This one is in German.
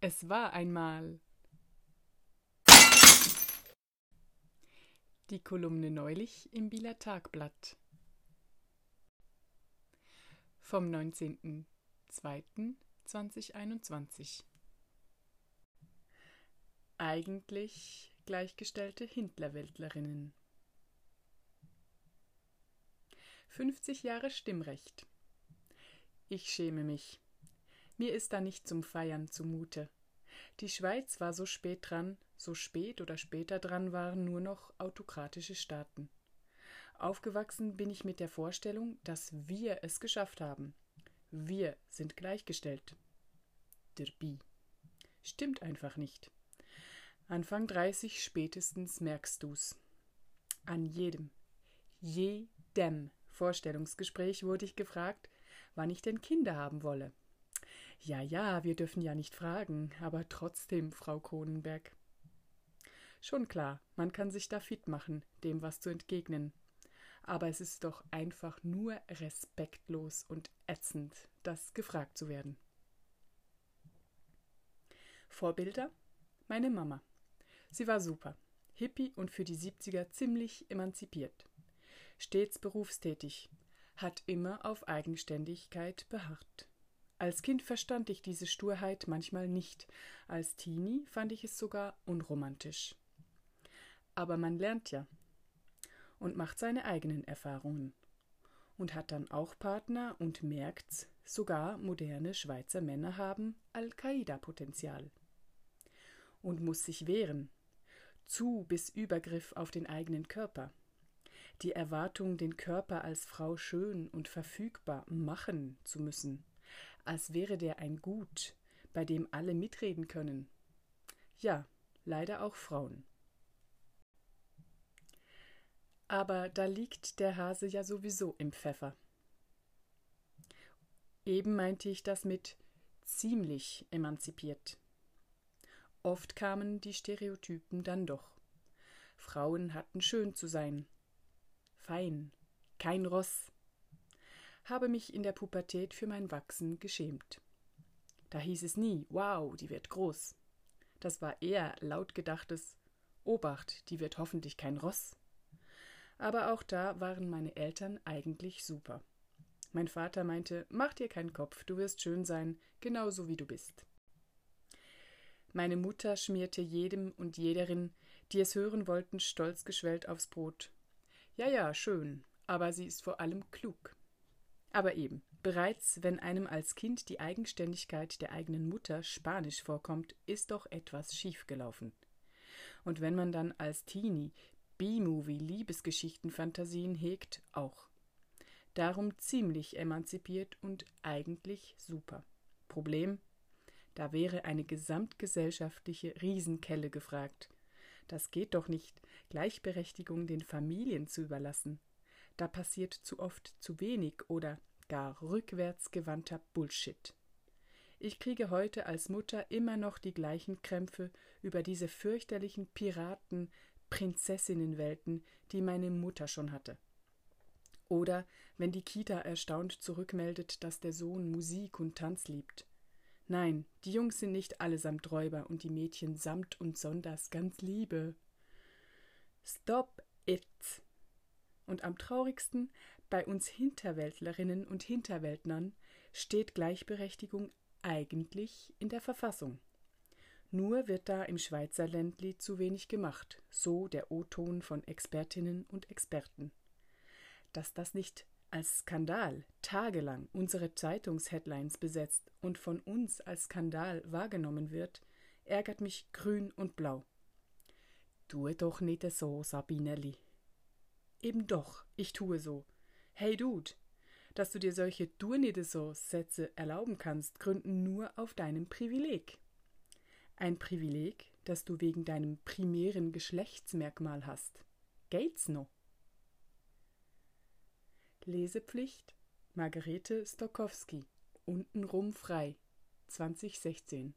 Es war einmal. Die Kolumne neulich im Bieler Tagblatt. Vom 19.02.2021. Eigentlich gleichgestellte Hindlerweltlerinnen. 50 Jahre Stimmrecht. Ich schäme mich. Mir ist da nicht zum Feiern zumute. Die Schweiz war so spät dran, so spät oder später dran waren nur noch autokratische Staaten. Aufgewachsen bin ich mit der Vorstellung, dass wir es geschafft haben. Wir sind gleichgestellt. Derbi. Stimmt einfach nicht. Anfang 30 spätestens merkst du's. An jedem, jedem Vorstellungsgespräch wurde ich gefragt, wann ich denn Kinder haben wolle. Ja, ja, wir dürfen ja nicht fragen, aber trotzdem, Frau Kronenberg. Schon klar, man kann sich da fit machen, dem was zu entgegnen. Aber es ist doch einfach nur respektlos und ätzend, das gefragt zu werden. Vorbilder? Meine Mama. Sie war super, hippie und für die 70er ziemlich emanzipiert. Stets berufstätig, hat immer auf Eigenständigkeit beharrt. Als Kind verstand ich diese Sturheit manchmal nicht, als Teenie fand ich es sogar unromantisch. Aber man lernt ja und macht seine eigenen Erfahrungen und hat dann auch Partner und merkt's, sogar moderne Schweizer Männer haben Al-Qaida-Potenzial und muss sich wehren, zu bis Übergriff auf den eigenen Körper. Die Erwartung, den Körper als Frau schön und verfügbar machen zu müssen, als wäre der ein Gut, bei dem alle mitreden können. Ja, leider auch Frauen. Aber da liegt der Hase ja sowieso im Pfeffer. Eben meinte ich das mit ziemlich emanzipiert. Oft kamen die Stereotypen dann doch. Frauen hatten schön zu sein, fein, kein Ross. Habe mich in der Pubertät für mein Wachsen geschämt. Da hieß es nie, wow, die wird groß. Das war eher laut gedachtes, Obacht, die wird hoffentlich kein Ross. Aber auch da waren meine Eltern eigentlich super. Mein Vater meinte, mach dir keinen Kopf, du wirst schön sein, genauso wie du bist. Meine Mutter schmierte jedem und jederin, die es hören wollten, stolz geschwellt aufs Brot. Ja, ja, schön, aber sie ist vor allem klug. Aber eben, bereits wenn einem als Kind die Eigenständigkeit der eigenen Mutter spanisch vorkommt, ist doch etwas schiefgelaufen. Und wenn man dann als Teenie B-Movie Liebesgeschichten Fantasien hegt, auch. Darum ziemlich emanzipiert und eigentlich super. Problem? Da wäre eine gesamtgesellschaftliche Riesenkelle gefragt. Das geht doch nicht, Gleichberechtigung den Familien zu überlassen. Da passiert zu oft zu wenig oder gar rückwärtsgewandter Bullshit. Ich kriege heute als Mutter immer noch die gleichen Krämpfe über diese fürchterlichen Piraten, Prinzessinnenwelten, die meine Mutter schon hatte. Oder wenn die Kita erstaunt zurückmeldet, dass der Sohn Musik und Tanz liebt. Nein, die Jungs sind nicht allesamt Räuber und die Mädchen samt und sonders ganz Liebe. Stop it! Und am traurigsten, bei uns Hinterwäldlerinnen und Hinterwäldnern steht Gleichberechtigung eigentlich in der Verfassung. Nur wird da im Schweizer Ländli zu wenig gemacht, so der O-Ton von Expertinnen und Experten. Dass das nicht als Skandal tagelang unsere Zeitungsheadlines besetzt und von uns als Skandal wahrgenommen wird, ärgert mich grün und blau. Tue doch nicht so, Sabinelli. Eben doch, ich tue so. Hey Dude, dass du dir solche Tue nicht so Sätze erlauben kannst, gründen nur auf deinem Privileg. Ein Privileg, das du wegen deinem primären Geschlechtsmerkmal hast. Geht's noch? Lesepflicht Margarete Stokowski Untenrum frei 2016